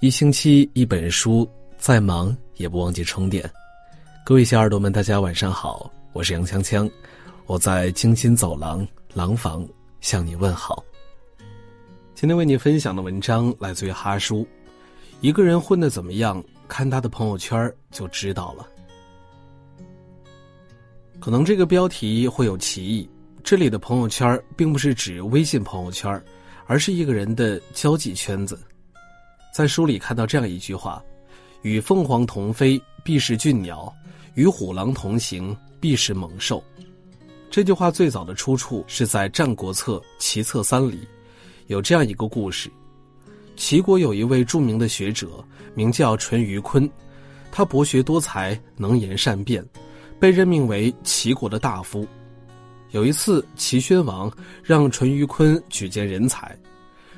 一星期一本书，再忙也不忘记充电。各位小耳朵们，大家晚上好，我是杨锵锵，我在京津走廊廊坊向你问好。今天为你分享的文章来自于哈叔。一个人混的怎么样，看他的朋友圈就知道了。可能这个标题会有歧义，这里的朋友圈并不是指微信朋友圈，而是一个人的交际圈子。在书里看到这样一句话：“与凤凰同飞，必是俊鸟；与虎狼同行，必是猛兽。”这句话最早的出处是在《战国策·齐策三》里，有这样一个故事：齐国有一位著名的学者，名叫淳于髡，他博学多才，能言善辩，被任命为齐国的大夫。有一次，齐宣王让淳于髡举荐人才。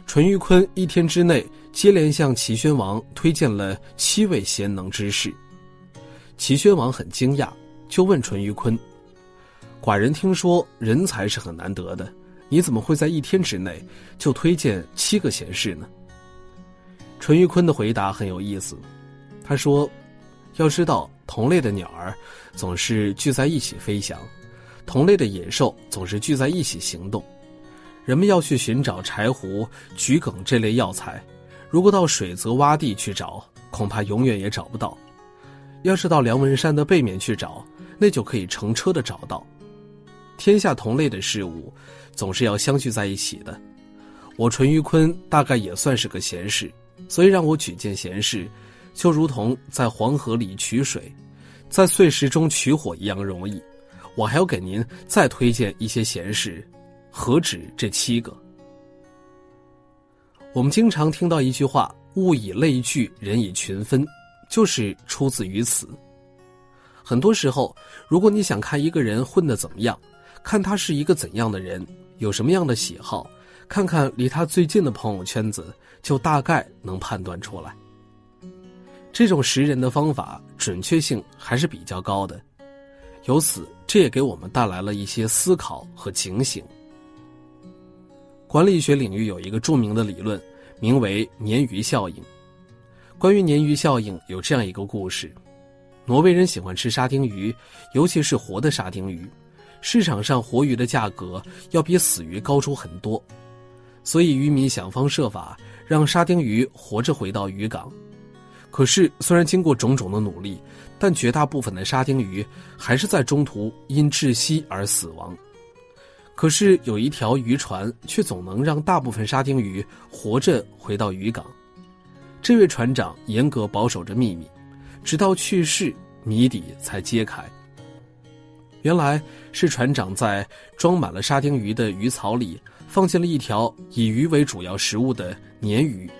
淳于髡一天之内接连向齐宣王推荐了七位贤能之士，齐宣王很惊讶，就问淳于髡：“寡人听说人才是很难得的，你怎么会在一天之内就推荐七个贤士呢？”淳于髡的回答很有意思，他说：“要知道，同类的鸟儿总是聚在一起飞翔，同类的野兽总是聚在一起行动。”人们要去寻找柴胡、桔梗这类药材，如果到水泽洼地去找，恐怕永远也找不到；要是到梁文山的背面去找，那就可以乘车的找到。天下同类的事物，总是要相聚在一起的。我淳于髡大概也算是个闲士，所以让我举荐闲士，就如同在黄河里取水，在碎石中取火一样容易。我还要给您再推荐一些闲士。何止这七个？我们经常听到一句话：“物以类聚，人以群分”，就是出自于此。很多时候，如果你想看一个人混得怎么样，看他是一个怎样的人，有什么样的喜好，看看离他最近的朋友圈子，就大概能判断出来。这种识人的方法准确性还是比较高的，由此这也给我们带来了一些思考和警醒。管理学领域有一个著名的理论，名为鲶鱼效应。关于鲶鱼效应，有这样一个故事：挪威人喜欢吃沙丁鱼，尤其是活的沙丁鱼。市场上活鱼的价格要比死鱼高出很多，所以渔民想方设法让沙丁鱼活着回到渔港。可是，虽然经过种种的努力，但绝大部分的沙丁鱼还是在中途因窒息而死亡。可是有一条渔船却总能让大部分沙丁鱼活着回到渔港，这位船长严格保守着秘密，直到去世，谜底才揭开。原来是船长在装满了沙丁鱼的鱼槽里放进了一条以鱼为主要食物的鲶鱼。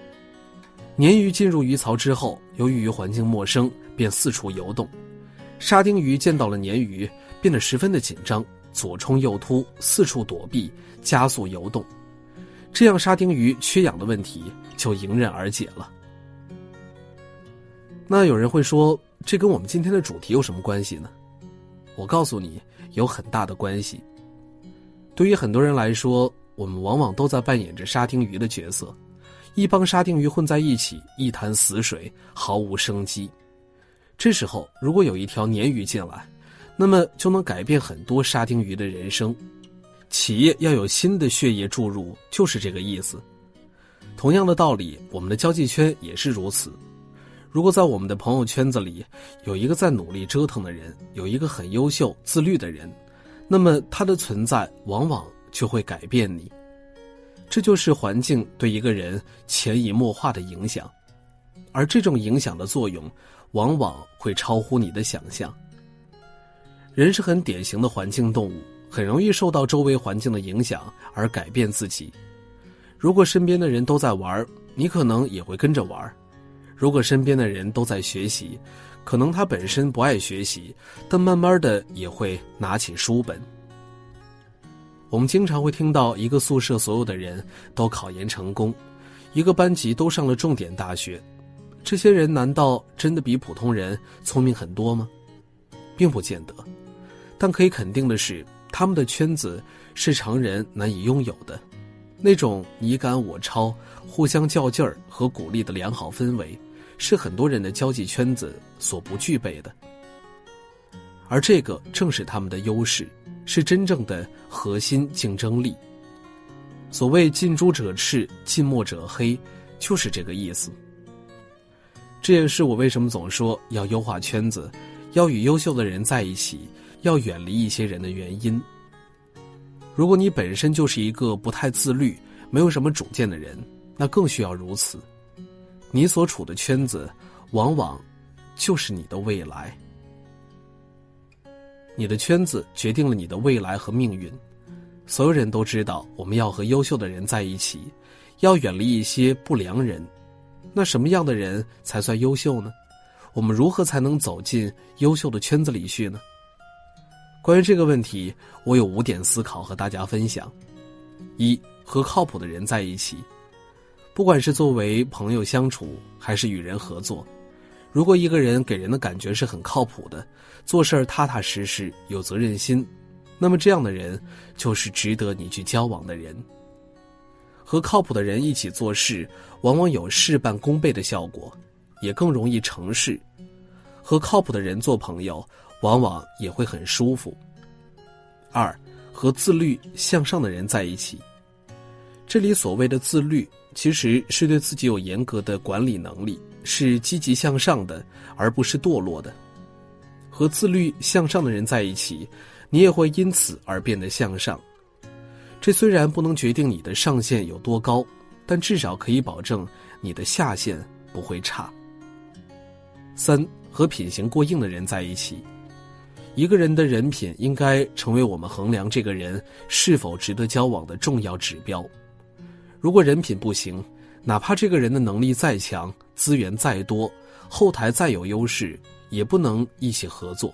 鲶鱼进入鱼槽之后，由于环境陌生，便四处游动。沙丁鱼见到了鲶鱼，变得十分的紧张。左冲右突，四处躲避，加速游动，这样沙丁鱼缺氧的问题就迎刃而解了。那有人会说，这跟我们今天的主题有什么关系呢？我告诉你，有很大的关系。对于很多人来说，我们往往都在扮演着沙丁鱼的角色，一帮沙丁鱼混在一起，一潭死水，毫无生机。这时候，如果有一条鲶鱼进来，那么就能改变很多沙丁鱼的人生。企业要有新的血液注入，就是这个意思。同样的道理，我们的交际圈也是如此。如果在我们的朋友圈子里有一个在努力折腾的人，有一个很优秀、自律的人，那么他的存在往往就会改变你。这就是环境对一个人潜移默化的影响，而这种影响的作用，往往会超乎你的想象。人是很典型的环境动物，很容易受到周围环境的影响而改变自己。如果身边的人都在玩，你可能也会跟着玩；如果身边的人都在学习，可能他本身不爱学习，但慢慢的也会拿起书本。我们经常会听到一个宿舍所有的人都考研成功，一个班级都上了重点大学，这些人难道真的比普通人聪明很多吗？并不见得。但可以肯定的是，他们的圈子是常人难以拥有的，那种你赶我超、互相较劲儿和鼓励的良好氛围，是很多人的交际圈子所不具备的。而这个正是他们的优势，是真正的核心竞争力。所谓近朱者赤，近墨者黑，就是这个意思。这也是我为什么总说要优化圈子，要与优秀的人在一起，要远离一些人的原因。如果你本身就是一个不太自律、没有什么主见的人，那更需要如此。你所处的圈子，往往就是你的未来。你的圈子决定了你的未来和命运。所有人都知道，我们要和优秀的人在一起，要远离一些不良人。那什么样的人才算优秀呢？我们如何才能走进优秀的圈子里去呢？关于这个问题，我有五点思考和大家分享：一、和靠谱的人在一起，不管是作为朋友相处，还是与人合作，如果一个人给人的感觉是很靠谱的，做事踏踏实实，有责任心，那么这样的人就是值得你去交往的人。和靠谱的人一起做事，往往有事半功倍的效果，也更容易成事。和靠谱的人做朋友。往往也会很舒服。二，和自律向上的人在一起。这里所谓的自律，其实是对自己有严格的管理能力，是积极向上的，而不是堕落的。和自律向上的人在一起，你也会因此而变得向上。这虽然不能决定你的上限有多高，但至少可以保证你的下限不会差。三，和品行过硬的人在一起。一个人的人品应该成为我们衡量这个人是否值得交往的重要指标。如果人品不行，哪怕这个人的能力再强、资源再多、后台再有优势，也不能一起合作。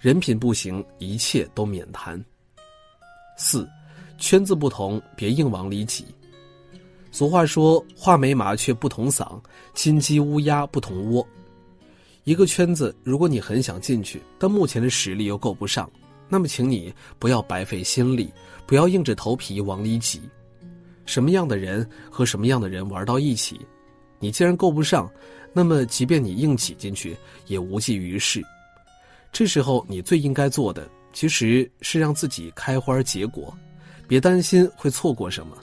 人品不行，一切都免谈。四，圈子不同，别硬往里挤。俗话说：“画眉麻雀不同嗓，金鸡乌鸦不同窝。”一个圈子，如果你很想进去，但目前的实力又够不上，那么请你不要白费心力，不要硬着头皮往里挤。什么样的人和什么样的人玩到一起，你既然够不上，那么即便你硬挤进去也无济于事。这时候你最应该做的，其实是让自己开花结果，别担心会错过什么。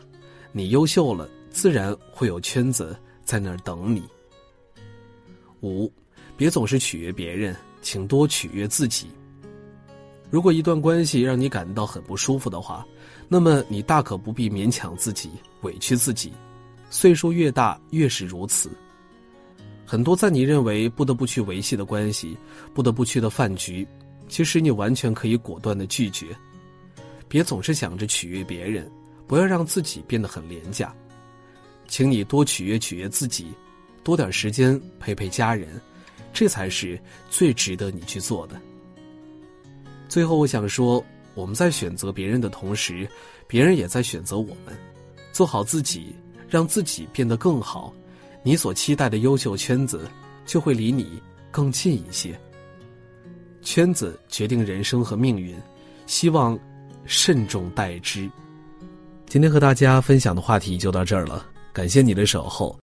你优秀了，自然会有圈子在那儿等你。五。别总是取悦别人，请多取悦自己。如果一段关系让你感到很不舒服的话，那么你大可不必勉强自己、委屈自己。岁数越大，越是如此。很多在你认为不得不去维系的关系，不得不去的饭局，其实你完全可以果断的拒绝。别总是想着取悦别人，不要让自己变得很廉价。请你多取悦取悦自己，多点时间陪陪家人。这才是最值得你去做的。最后，我想说，我们在选择别人的同时，别人也在选择我们。做好自己，让自己变得更好，你所期待的优秀圈子就会离你更近一些。圈子决定人生和命运，希望慎重待之。今天和大家分享的话题就到这儿了，感谢你的守候。